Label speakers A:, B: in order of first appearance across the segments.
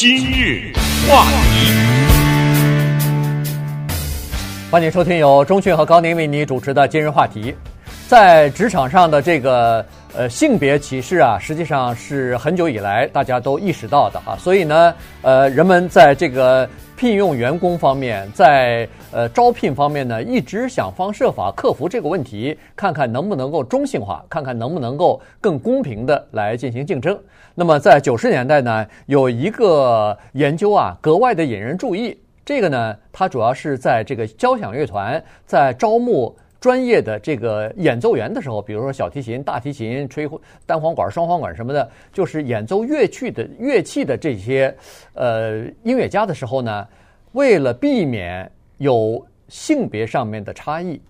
A: 今日话题，
B: 欢迎收听由钟讯和高宁为你主持的今日话题。在职场上的这个呃性别歧视啊，实际上是很久以来大家都意识到的哈，所以呢，呃，人们在这个聘用员工方面，在呃招聘方面呢，一直想方设法克服这个问题，看看能不能够中性化，看看能不能够更公平的来进行竞争。那么在九十年代呢，有一个研究啊，格外的引人注意。这个呢，它主要是在这个交响乐团在招募专业的这个演奏员的时候，比如说小提琴、大提琴、吹单簧管、双簧管什么的，就是演奏乐器的乐器的这些呃音乐家的时候呢，为了避免有性别上面的差异。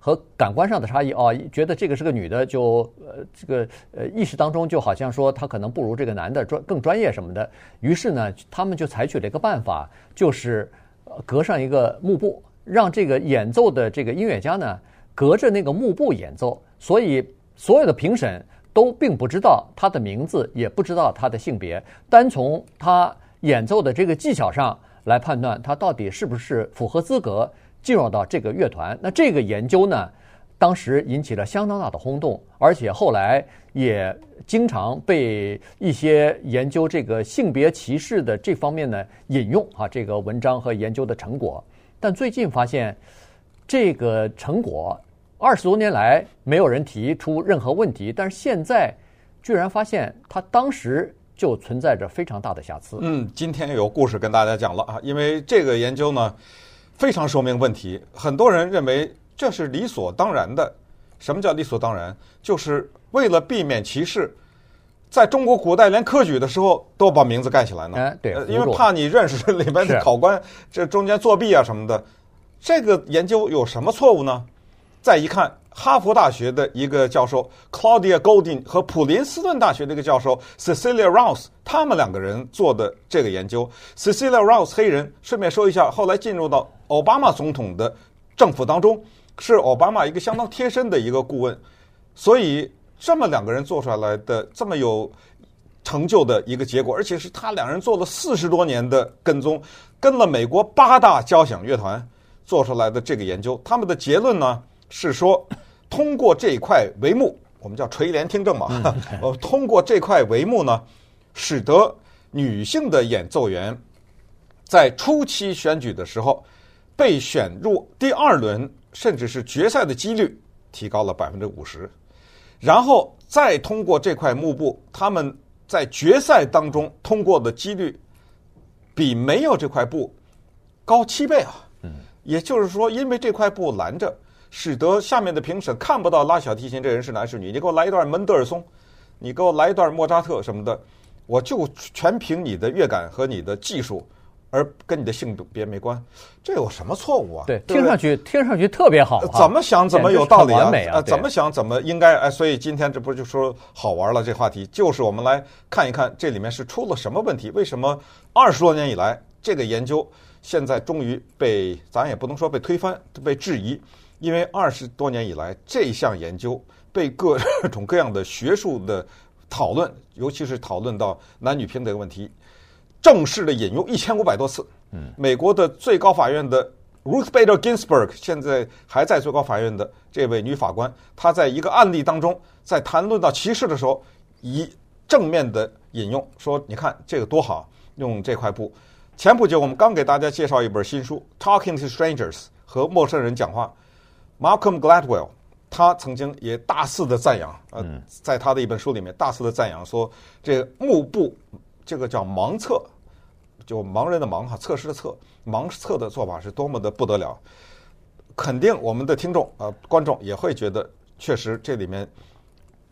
B: 和感官上的差异啊，觉得这个是个女的，就呃这个呃意识当中就好像说她可能不如这个男的专更专业什么的。于是呢，他们就采取了一个办法，就是隔上一个幕布，让这个演奏的这个音乐家呢隔着那个幕布演奏，所以所有的评审都并不知道他的名字，也不知道他的性别，单从他演奏的这个技巧上来判断他到底是不是符合资格。进入到这个乐团，那这个研究呢，当时引起了相当大的轰动，而且后来也经常被一些研究这个性别歧视的这方面呢引用啊，这个文章和研究的成果。但最近发现，这个成果二十多年来没有人提出任何问题，但是现在居然发现它当时就存在着非常大的瑕疵。
C: 嗯，今天有故事跟大家讲了啊，因为这个研究呢。非常说明问题，很多人认为这是理所当然的。什么叫理所当然？就是为了避免歧视，在中国古代连科举的时候都把名字盖起来呢。
B: 哎，对，
C: 因为怕你认识里面的考官，这中间作弊啊什么的。这个研究有什么错误呢？再一看，哈佛大学的一个教授 Claudia Goldin 和普林斯顿大学的一个教授 Cecilia Rouse，他们两个人做的这个研究。Cecilia Rouse 黑人，顺便说一下，后来进入到奥巴马总统的政府当中，是奥巴马一个相当贴身的一个顾问。所以这么两个人做出来的这么有成就的一个结果，而且是他两人做了四十多年的跟踪，跟了美国八大交响乐团做出来的这个研究，他们的结论呢？是说，通过这块帷幕，我们叫垂帘听政嘛。呃，通过这块帷幕呢，使得女性的演奏员在初期选举的时候被选入第二轮甚至是决赛的几率提高了百分之五十。然后再通过这块幕布，他们在决赛当中通过的几率比没有这块布高七倍啊。也就是说，因为这块布拦着。使得下面的评审看不到拉小提琴这人是男是女，你给我来一段门德尔松，你给我来一段莫扎特什么的，我就全凭你的乐感和你的技术，而跟你的性别没关，这有什么错误啊？
B: 对，听上去听上去特别好，
C: 怎么想怎么有道理啊？
B: 啊，
C: 怎么想怎么应该哎，所以今天这不就说好玩了？这话题就是我们来看一看这里面是出了什么问题？为什么二十多年以来这个研究现在终于被咱也不能说被推翻，被质疑。因为二十多年以来，这项研究被各 种各样的学术的讨论，尤其是讨论到男女平等问题，正式的引用一千五百多次。嗯，美国的最高法院的 Ruth Bader Ginsburg 现在还在最高法院的这位女法官，她在一个案例当中，在谈论到歧视的时候，以正面的引用说：“你看这个多好，用这块布。”前不久我们刚给大家介绍一本新书《Talking to Strangers》，和陌生人讲话。Malcolm Gladwell，他曾经也大肆的赞扬，呃，在他的一本书里面大肆的赞扬说，这个幕布，这个叫盲测，就盲人的盲哈，测试的测，盲测的做法是多么的不得了。肯定我们的听众呃观众也会觉得，确实这里面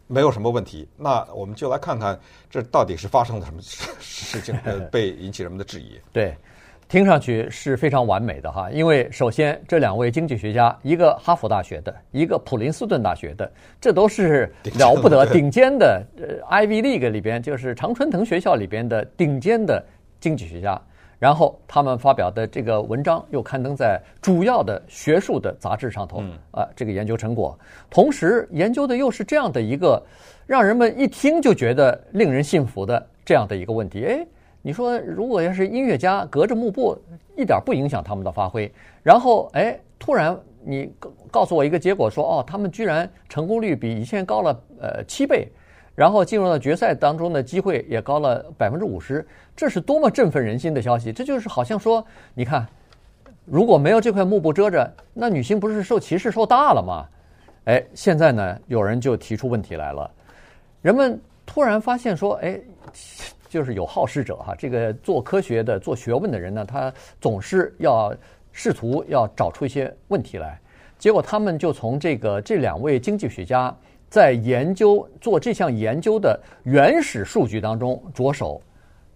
C: 没有什么问题。那我们就来看看这到底是发生了什么事 情，呃，被引起人们的质疑。
B: 对。听上去是非常完美的哈，因为首先这两位经济学家，一个哈佛大学的，一个普林斯顿大学的，这都是了不得顶尖的呃 Ivy League 里边，就是常春藤学校里边的顶尖的经济学家。然后他们发表的这个文章又刊登在主要的学术的杂志上头啊，这个研究成果，同时研究的又是这样的一个让人们一听就觉得令人信服的这样的一个问题，哎。你说如果要是音乐家隔着幕布，一点不影响他们的发挥，然后哎，突然你告诉我一个结果说，哦，他们居然成功率比以前高了呃七倍，然后进入到决赛当中的机会也高了百分之五十，这是多么振奋人心的消息！这就是好像说，你看，如果没有这块幕布遮着，那女星不是受歧视受大了吗？哎，现在呢，有人就提出问题来了，人们突然发现说，哎，就是有好事者哈，这个做科学的、做学问的人呢，他总是要试图要找出一些问题来。结果他们就从这个这两位经济学家在研究做这项研究的原始数据当中着手，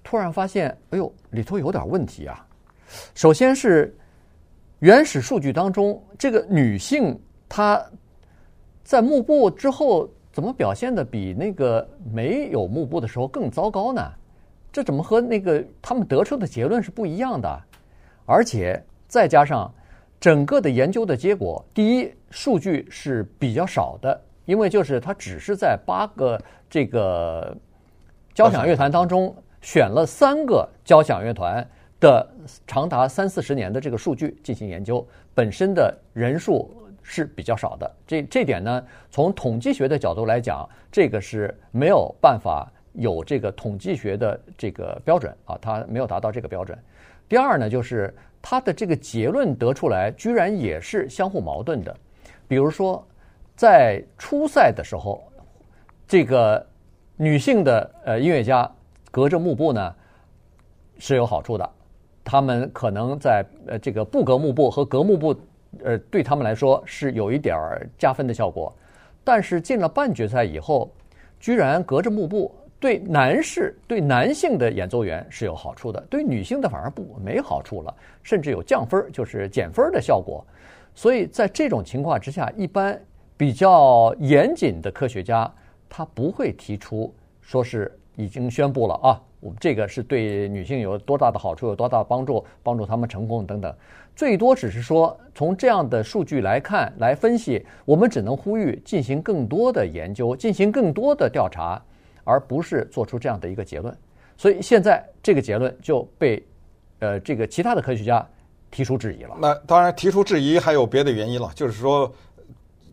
B: 突然发现，哎呦，里头有点问题啊。首先是原始数据当中，这个女性她。在幕布之后，怎么表现的比那个没有幕布的时候更糟糕呢？这怎么和那个他们得出的结论是不一样的？而且再加上整个的研究的结果，第一，数据是比较少的，因为就是它只是在八个这个交响乐团当中选了三个交响乐团的长达三四十年的这个数据进行研究，本身的人数。是比较少的，这这点呢，从统计学的角度来讲，这个是没有办法有这个统计学的这个标准啊，它没有达到这个标准。第二呢，就是它的这个结论得出来，居然也是相互矛盾的。比如说，在初赛的时候，这个女性的呃音乐家隔着幕布呢是有好处的，他们可能在呃这个不隔幕布和隔幕布。呃，对他们来说是有一点儿加分的效果，但是进了半决赛以后，居然隔着幕布，对男士、对男性的演奏员是有好处的，对女性的反而不没好处了，甚至有降分，就是减分的效果。所以在这种情况之下，一般比较严谨的科学家，他不会提出说是已经宣布了啊，我们这个是对女性有多大的好处，有多大的帮助，帮助他们成功等等。最多只是说，从这样的数据来看，来分析，我们只能呼吁进行更多的研究，进行更多的调查，而不是做出这样的一个结论。所以现在这个结论就被，呃，这个其他的科学家提出质疑了。
C: 那当然，提出质疑还有别的原因了，就是说，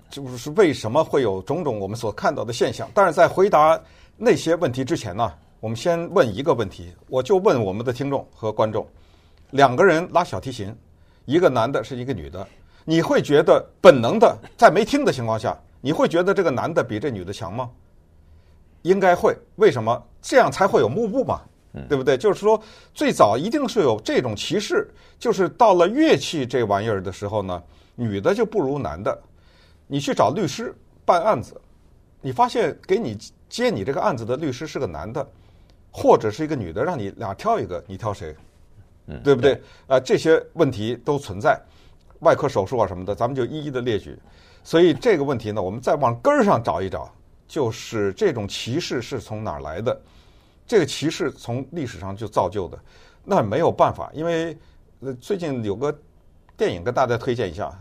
C: 就是为什么会有种种我们所看到的现象？但是在回答那些问题之前呢，我们先问一个问题，我就问我们的听众和观众：两个人拉小提琴。一个男的是一个女的，你会觉得本能的在没听的情况下，你会觉得这个男的比这女的强吗？应该会，为什么？这样才会有幕布嘛，对不对？就是说，最早一定是有这种歧视，就是到了乐器这玩意儿的时候呢，女的就不如男的。你去找律师办案子，你发现给你接你这个案子的律师是个男的，或者是一个女的，让你俩挑一个，你挑谁？嗯，对不对？啊，这些问题都存在，外科手术啊什么的，咱们就一一的列举。所以这个问题呢，我们再往根儿上找一找，就是这种歧视是从哪儿来的？这个歧视从历史上就造就的，那没有办法，因为最近有个电影跟大家推荐一下，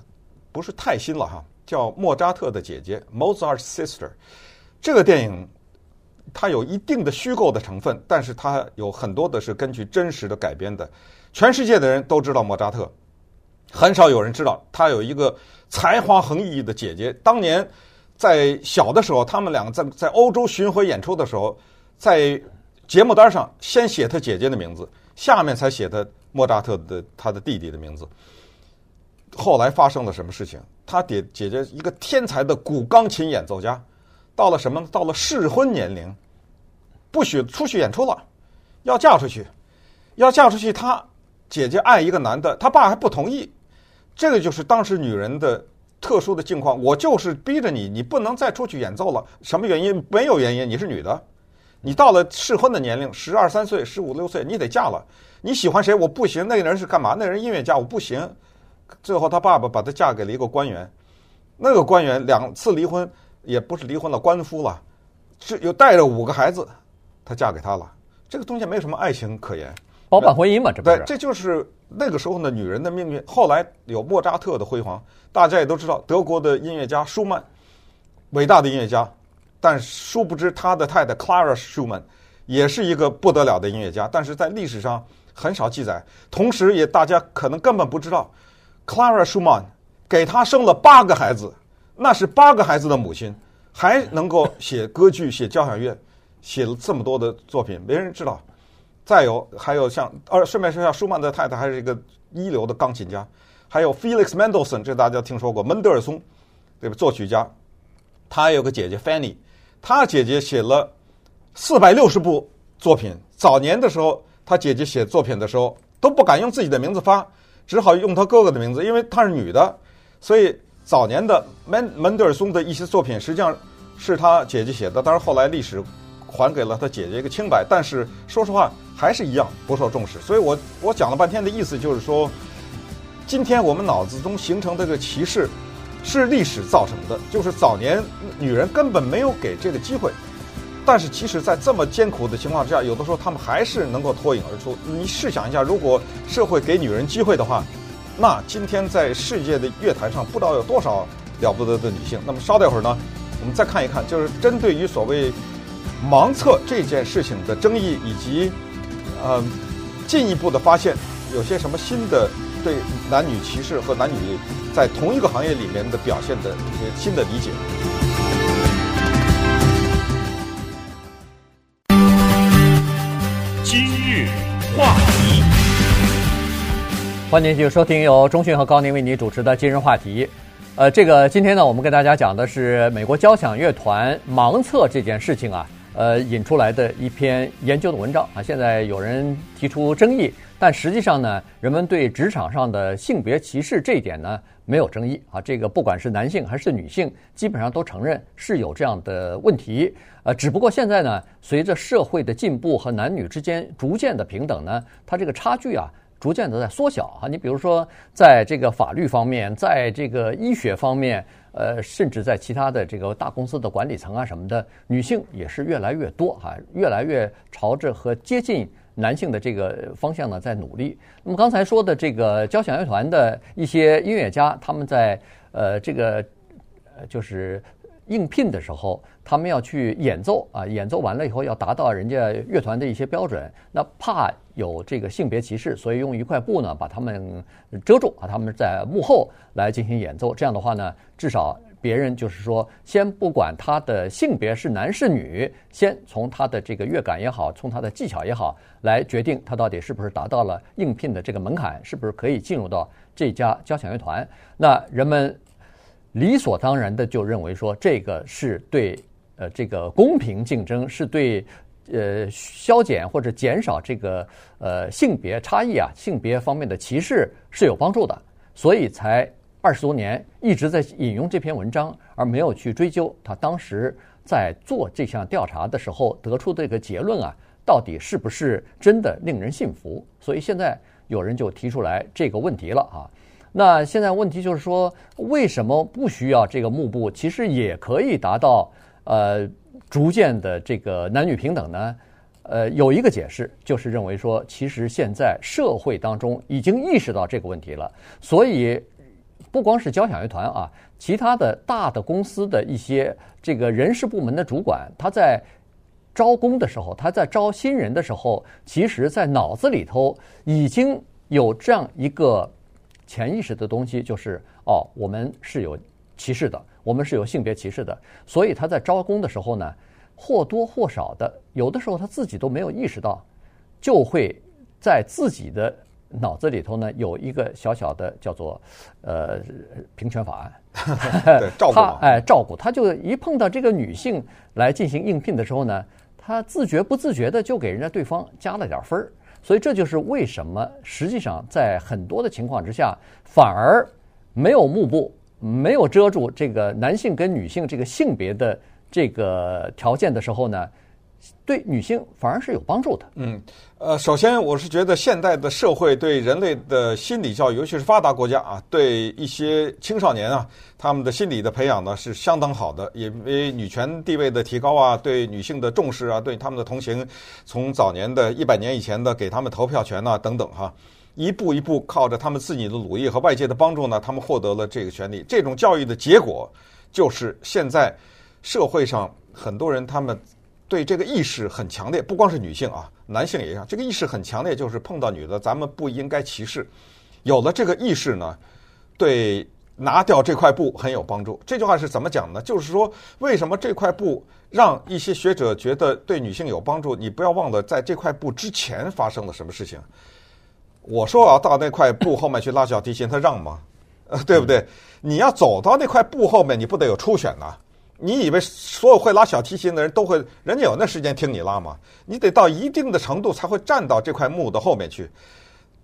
C: 不是太新了哈，叫《莫扎特的姐姐》（Mozart's Sister）。这个电影。它有一定的虚构的成分，但是它有很多的是根据真实的改编的。全世界的人都知道莫扎特，很少有人知道他有一个才华横溢的姐姐。当年在小的时候，他们两个在在欧洲巡回演出的时候，在节目单上先写他姐姐的名字，下面才写他莫扎特的他的弟弟的名字。后来发生了什么事情？他姐姐姐一个天才的古钢琴演奏家。到了什么？到了适婚年龄，不许出去演出了，要嫁出去，要嫁出去。她姐姐爱一个男的，她爸还不同意。这个就是当时女人的特殊的境况。我就是逼着你，你不能再出去演奏了。什么原因？没有原因。你是女的，你到了适婚的年龄，十二三岁、十五六岁，你得嫁了。你喜欢谁？我不行。那个人是干嘛？那人音乐家，我不行。最后，他爸爸把她嫁给了一个官员。那个官员两次离婚。也不是离婚了，官夫了，是有带着五个孩子，她嫁给他了。这个东西没有什么爱情可言，
B: 包办婚姻嘛，这不是？
C: 对，这就是那个时候呢女人的命运。后来有莫扎特的辉煌，大家也都知道，德国的音乐家舒曼，伟大的音乐家，但殊不知他的太太 Clara Schumann 也是一个不得了的音乐家，但是在历史上很少记载。同时，也大家可能根本不知道，Clara Schumann 给他生了八个孩子，那是八个孩子的母亲，还能够写歌剧、写交响乐，写了这么多的作品，没人知道。再有，还有像，呃，顺便说一下，舒曼的太太还是一个一流的钢琴家，还有 Felix Mendelssohn，这大家听说过，门德尔松，对吧？作曲家，他还有个姐姐 Fanny，他姐姐写了四百六十部作品。早年的时候，他姐姐写作品的时候都不敢用自己的名字发，只好用他哥哥的名字，因为她是女的，所以早年的门门德尔松的一些作品实际上是他姐姐写的。但是后来历史还给了他姐姐一个清白，但是说实话。还是一样不受重视，所以我我讲了半天的意思就是说，今天我们脑子中形成的这个歧视，是历史造成的，就是早年女人根本没有给这个机会，但是即使在这么艰苦的情况之下，有的时候她们还是能够脱颖而出。你试想一下，如果社会给女人机会的话，那今天在世界的乐坛上不知道有多少了不得的女性。那么稍待会儿呢，我们再看一看，就是针对于所谓盲测这件事情的争议以及。呃，进一步的发现有些什么新的对男女歧视和男女在同一个行业里面的表现的一些新的理解。
A: 今日话题，
B: 欢迎继续收听由中讯和高宁为你主持的今日话题。呃，这个今天呢，我们跟大家讲的是美国交响乐团盲测这件事情啊。呃，引出来的一篇研究的文章啊，现在有人提出争议，但实际上呢，人们对职场上的性别歧视这一点呢没有争议啊。这个不管是男性还是女性，基本上都承认是有这样的问题。呃，只不过现在呢，随着社会的进步和男女之间逐渐的平等呢，它这个差距啊，逐渐的在缩小啊。你比如说，在这个法律方面，在这个医学方面。呃，甚至在其他的这个大公司的管理层啊什么的，女性也是越来越多哈，越来越朝着和接近男性的这个方向呢在努力。那么刚才说的这个交响乐团的一些音乐家，他们在呃这个呃就是应聘的时候，他们要去演奏啊，演奏完了以后要达到人家乐团的一些标准，那怕有这个性别歧视，所以用一块布呢把他们遮住啊，他们在幕后来进行演奏。这样的话呢，至少别人就是说，先不管他的性别是男是女，先从他的这个乐感也好，从他的技巧也好，来决定他到底是不是达到了应聘的这个门槛，是不是可以进入到这家交响乐团。那人们理所当然的就认为说，这个是对呃这个公平竞争，是对。呃，削减或者减少这个呃性别差异啊，性别方面的歧视是有帮助的，所以才二十多年一直在引用这篇文章，而没有去追究他当时在做这项调查的时候得出这个结论啊，到底是不是真的令人信服？所以现在有人就提出来这个问题了啊。那现在问题就是说，为什么不需要这个幕布？其实也可以达到呃。逐渐的这个男女平等呢，呃，有一个解释，就是认为说，其实现在社会当中已经意识到这个问题了，所以不光是交响乐团啊，其他的大的公司的一些这个人事部门的主管，他在招工的时候，他在招新人的时候，其实在脑子里头已经有这样一个潜意识的东西，就是哦，我们是有歧视的。我们是有性别歧视的，所以他在招工的时候呢，或多或少的，有的时候他自己都没有意识到，就会在自己的脑子里头呢有一个小小的叫做呃平权法案，
C: 对，照顾
B: 他哎照顾他就一碰到这个女性来进行应聘的时候呢，他自觉不自觉的就给人家对方加了点分儿，所以这就是为什么实际上在很多的情况之下反而没有幕布。没有遮住这个男性跟女性这个性别的这个条件的时候呢，对女性反而是有帮助的。
C: 嗯，呃，首先我是觉得现代的社会对人类的心理教育，尤其是发达国家啊，对一些青少年啊，他们的心理的培养呢是相当好的，因为女权地位的提高啊，对女性的重视啊，对他们的同情，从早年的一百年以前的给他们投票权啊等等哈。一步一步靠着他们自己的努力和外界的帮助呢，他们获得了这个权利。这种教育的结果，就是现在社会上很多人他们对这个意识很强烈，不光是女性啊，男性也一样。这个意识很强烈，就是碰到女的，咱们不应该歧视。有了这个意识呢，对拿掉这块布很有帮助。这句话是怎么讲呢？就是说，为什么这块布让一些学者觉得对女性有帮助？你不要忘了，在这块布之前发生了什么事情。我说我要到那块布后面去拉小提琴，他让吗？呃，对不对？你要走到那块布后面，你不得有初选呐？你以为所有会拉小提琴的人都会？人家有那时间听你拉吗？你得到一定的程度才会站到这块木的后面去。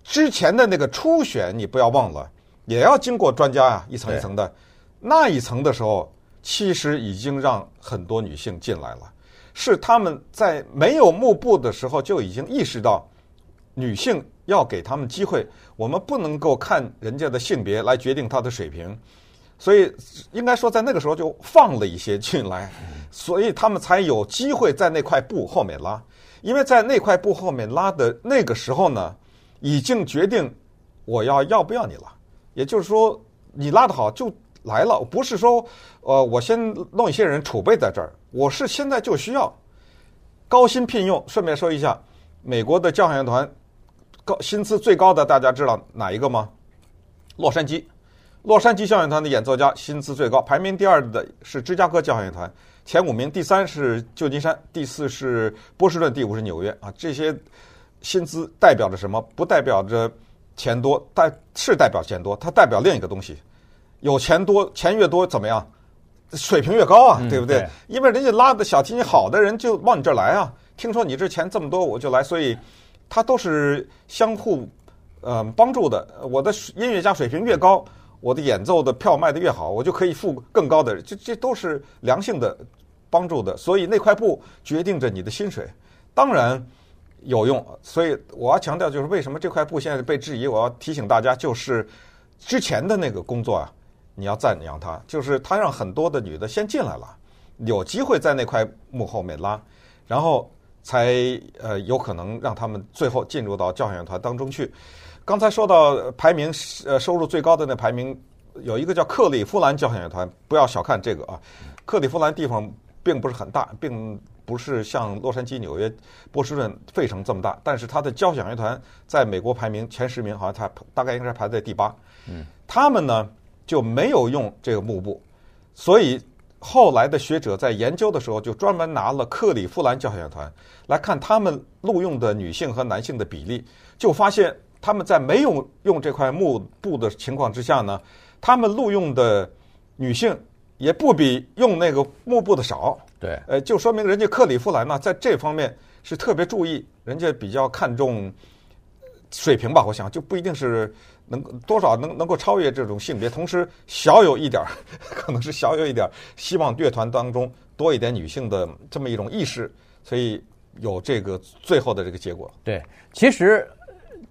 C: 之前的那个初选，你不要忘了，也要经过专家啊，一层一层的。那一层的时候，其实已经让很多女性进来了，是他们在没有幕布的时候就已经意识到，女性要给他们机会，我们不能够看人家的性别来决定她的水平。所以应该说，在那个时候就放了一些进来，所以他们才有机会在那块布后面拉。因为在那块布后面拉的那个时候呢，已经决定我要要不要你了。也就是说，你拉的好就来了，不是说呃我先弄一些人储备在这儿，我是现在就需要高薪聘用。顺便说一下，美国的交响乐团高薪资最高的，大家知道哪一个吗？洛杉矶。洛杉矶交响乐团的演奏家薪资最高，排名第二的是芝加哥交响乐团，前五名，第三是旧金山，第四是波士顿，第五是纽约啊。这些薪资代表着什么？不代表着钱多，代是代表钱多，它代表另一个东西。有钱多，钱越多怎么样？水平越高啊，对不对？嗯、对，因为人家拉的小提琴好的人就往你这儿来啊。听说你这钱这么多，我就来，所以它都是相互呃帮助的。我的音乐家水平越高。我的演奏的票卖得越好，我就可以付更高的，这这都是良性的帮助的。所以那块布决定着你的薪水，当然有用。所以我要强调，就是为什么这块布现在被质疑，我要提醒大家，就是之前的那个工作啊，你要赞扬他，就是他让很多的女的先进来了，有机会在那块幕后面拉，然后才呃有可能让他们最后进入到交响乐团当中去。刚才说到排名，呃，收入最高的那排名有一个叫克利夫兰交响乐团，不要小看这个啊。克利夫兰地方并不是很大，并不是像洛杉矶、纽约、波士顿、费城这么大，但是它的交响乐团在美国排名前十名，好像它大概应该排在第八。嗯，他们呢就没有用这个幕布，所以后来的学者在研究的时候，就专门拿了克利夫兰交响乐团来看他们录用的女性和男性的比例，就发现。他们在没有用这块幕布的情况之下呢，他们录用的女性也不比用那个幕布的少。
B: 对，
C: 呃，就说明人家克里夫兰呢，在这方面是特别注意，人家比较看重水平吧。我想就不一定是能多少能能够超越这种性别，同时小有一点儿，可能是小有一点儿，希望乐团当中多一点女性的这么一种意识，所以有这个最后的这个结果。
B: 对，其实。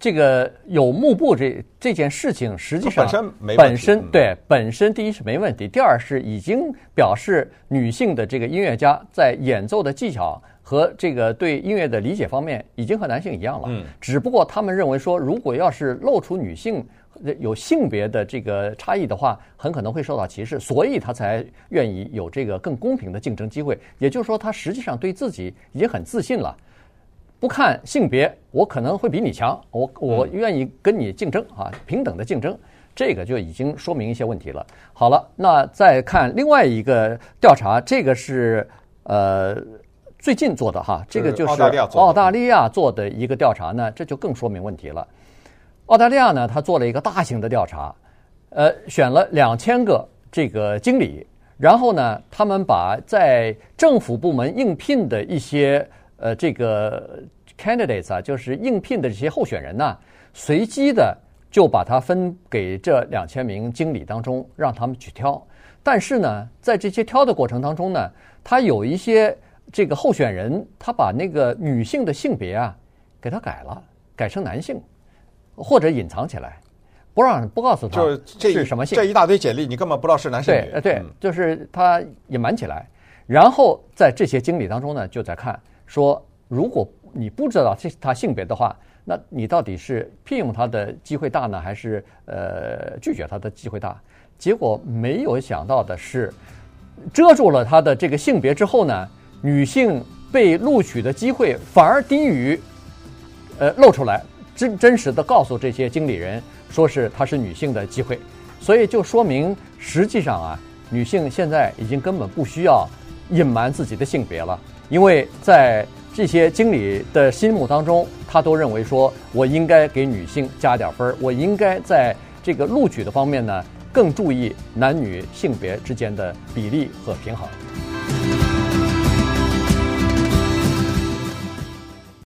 B: 这个有幕布这这件事情，实际上本身没本身对本身第一是没问题，第二是已经表示女性的这个音乐家在演奏的技巧和这个对音乐的理解方面已经和男性一样了。嗯，只不过他们认为说，如果要是露出女性有性别的这个差异的话，很可能会受到歧视，所以他才愿意有这个更公平的竞争机会。也就是说，他实际上对自己已经很自信了。不看性别，我可能会比你强，我我愿意跟你竞争啊，平等的竞争，这个就已经说明一些问题了。好了，那再看另外一个调查，这个是呃最近做的哈，这个就是澳大利亚做的一个调查呢，这就更说明问题了。澳大利亚呢，他做了一个大型的调查，呃，选了两千个这个经理，然后呢，他们把在政府部门应聘的一些。呃，这个 candidates 啊，就是应聘的这些候选人呢，随机的就把它分给这两千名经理当中，让他们去挑。但是呢，在这些挑的过程当中呢，他有一些这个候选人，他把那个女性的性别啊给他改了，改成男性，或者隐藏起来，不让不告诉他是什么性。
C: 这一大堆简历，你根本不知道是男是女。
B: 对，对，就是他隐瞒起来，然后在这些经理当中呢，就在看。说，如果你不知道这他性别的话，那你到底是聘用他的机会大呢，还是呃拒绝他的机会大？结果没有想到的是，遮住了他的这个性别之后呢，女性被录取的机会反而低于，呃，露出来真真实的告诉这些经理人，说是她是女性的机会，所以就说明实际上啊，女性现在已经根本不需要隐瞒自己的性别了，因为在这些经理的心目当中，他都认为说，我应该给女性加点分儿，我应该在这个录取的方面呢，更注意男女性别之间的比例和平衡。